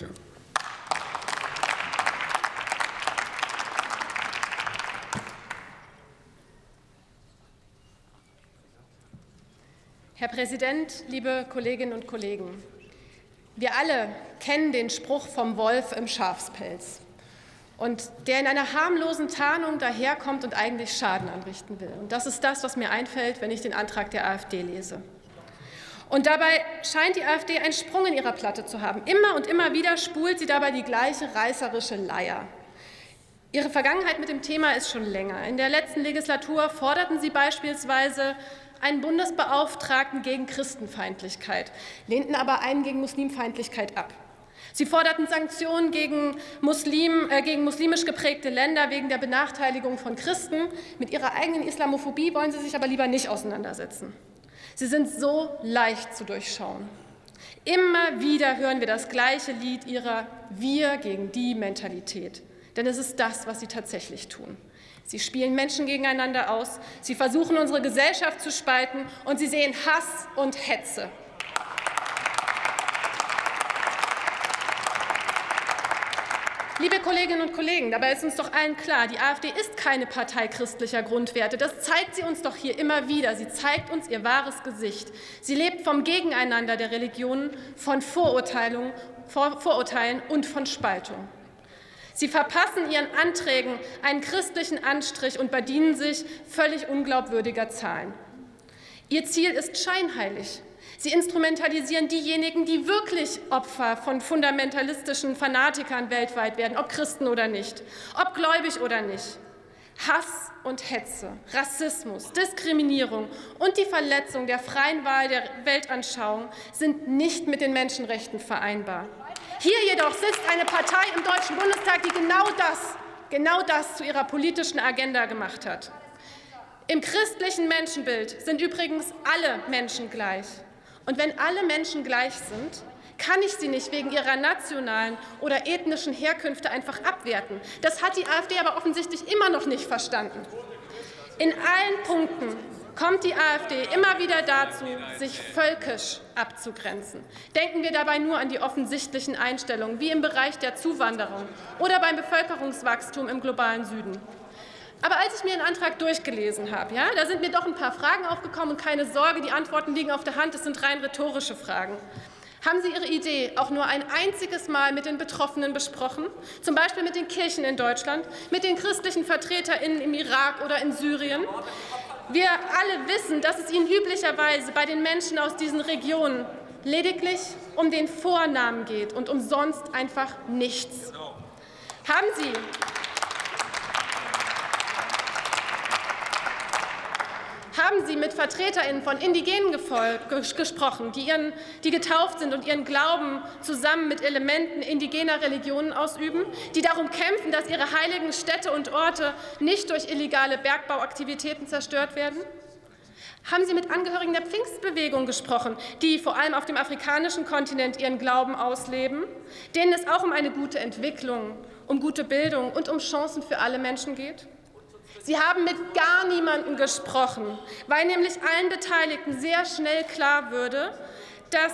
Fraktion. Herr Präsident, liebe Kolleginnen und Kollegen! Wir alle kennen den Spruch vom Wolf im Schafspelz und der in einer harmlosen Tarnung daherkommt und eigentlich Schaden anrichten will. Und das ist das, was mir einfällt, wenn ich den Antrag der AfD lese. Und dabei scheint die AfD einen Sprung in ihrer Platte zu haben. Immer und immer wieder spult sie dabei die gleiche reißerische Leier. Ihre Vergangenheit mit dem Thema ist schon länger. In der letzten Legislatur forderten Sie beispielsweise einen Bundesbeauftragten gegen Christenfeindlichkeit, lehnten aber einen gegen Muslimfeindlichkeit ab. Sie forderten Sanktionen gegen, Muslim, äh, gegen muslimisch geprägte Länder wegen der Benachteiligung von Christen. Mit ihrer eigenen Islamophobie wollen sie sich aber lieber nicht auseinandersetzen. Sie sind so leicht zu durchschauen. Immer wieder hören wir das gleiche Lied ihrer Wir gegen die Mentalität. Denn es ist das, was sie tatsächlich tun. Sie spielen Menschen gegeneinander aus, sie versuchen unsere Gesellschaft zu spalten und sie sehen Hass und Hetze. Liebe Kolleginnen und Kollegen, dabei ist uns doch allen klar, die AfD ist keine Partei christlicher Grundwerte. Das zeigt sie uns doch hier immer wieder. Sie zeigt uns ihr wahres Gesicht. Sie lebt vom Gegeneinander der Religionen, von Vorurteilen und von Spaltung. Sie verpassen ihren Anträgen einen christlichen Anstrich und bedienen sich völlig unglaubwürdiger Zahlen. Ihr Ziel ist scheinheilig. Sie instrumentalisieren diejenigen, die wirklich Opfer von fundamentalistischen Fanatikern weltweit werden, ob Christen oder nicht, ob gläubig oder nicht. Hass und Hetze, Rassismus, Diskriminierung und die Verletzung der freien Wahl der Weltanschauung sind nicht mit den Menschenrechten vereinbar. Hier jedoch sitzt eine Partei im Deutschen Bundestag, die genau das, genau das zu ihrer politischen Agenda gemacht hat. Im christlichen Menschenbild sind übrigens alle Menschen gleich. Und wenn alle Menschen gleich sind, kann ich sie nicht wegen ihrer nationalen oder ethnischen Herkünfte einfach abwerten. Das hat die AfD aber offensichtlich immer noch nicht verstanden. In allen Punkten kommt die AfD immer wieder dazu, sich völkisch abzugrenzen. Denken wir dabei nur an die offensichtlichen Einstellungen, wie im Bereich der Zuwanderung oder beim Bevölkerungswachstum im globalen Süden. Aber als ich mir den Antrag durchgelesen habe, ja, da sind mir doch ein paar Fragen aufgekommen. Und keine Sorge, die Antworten liegen auf der Hand. Es sind rein rhetorische Fragen. Haben Sie Ihre Idee auch nur ein einziges Mal mit den Betroffenen besprochen? Zum Beispiel mit den Kirchen in Deutschland, mit den christlichen VertreterInnen im Irak oder in Syrien? Wir alle wissen, dass es Ihnen üblicherweise bei den Menschen aus diesen Regionen lediglich um den Vornamen geht und um sonst einfach nichts. Haben Sie haben Sie mit VertreterInnen von indigenen gesprochen, die, ihren, die getauft sind und ihren Glauben zusammen mit Elementen indigener Religionen ausüben, die darum kämpfen, dass ihre heiligen Städte und Orte nicht durch illegale Bergbauaktivitäten zerstört werden? Haben Sie mit Angehörigen der Pfingstbewegung gesprochen, die vor allem auf dem afrikanischen Kontinent ihren Glauben ausleben, denen es auch um eine gute Entwicklung, um gute Bildung und um Chancen für alle Menschen geht? Sie haben mit gar niemandem gesprochen, weil nämlich allen Beteiligten sehr schnell klar würde, dass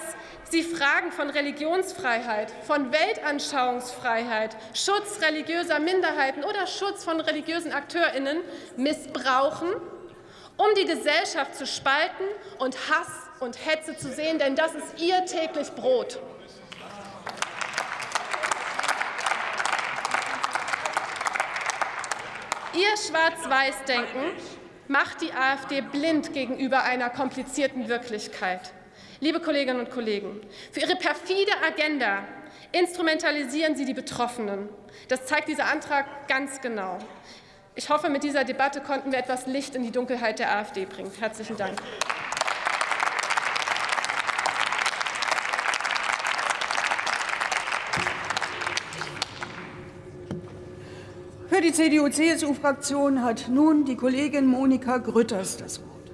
sie Fragen von Religionsfreiheit, von Weltanschauungsfreiheit, Schutz religiöser Minderheiten oder Schutz von religiösen Akteurinnen missbrauchen, um die Gesellschaft zu spalten und Hass und Hetze zu sehen, denn das ist ihr täglich Brot. Ihr Schwarz-Weiß-Denken macht die AfD blind gegenüber einer komplizierten Wirklichkeit. Liebe Kolleginnen und Kollegen, für Ihre perfide Agenda instrumentalisieren Sie die Betroffenen. Das zeigt dieser Antrag ganz genau. Ich hoffe, mit dieser Debatte konnten wir etwas Licht in die Dunkelheit der AfD bringen. Herzlichen Dank. Für die CDU-CSU-Fraktion hat nun die Kollegin Monika Grütters das Wort.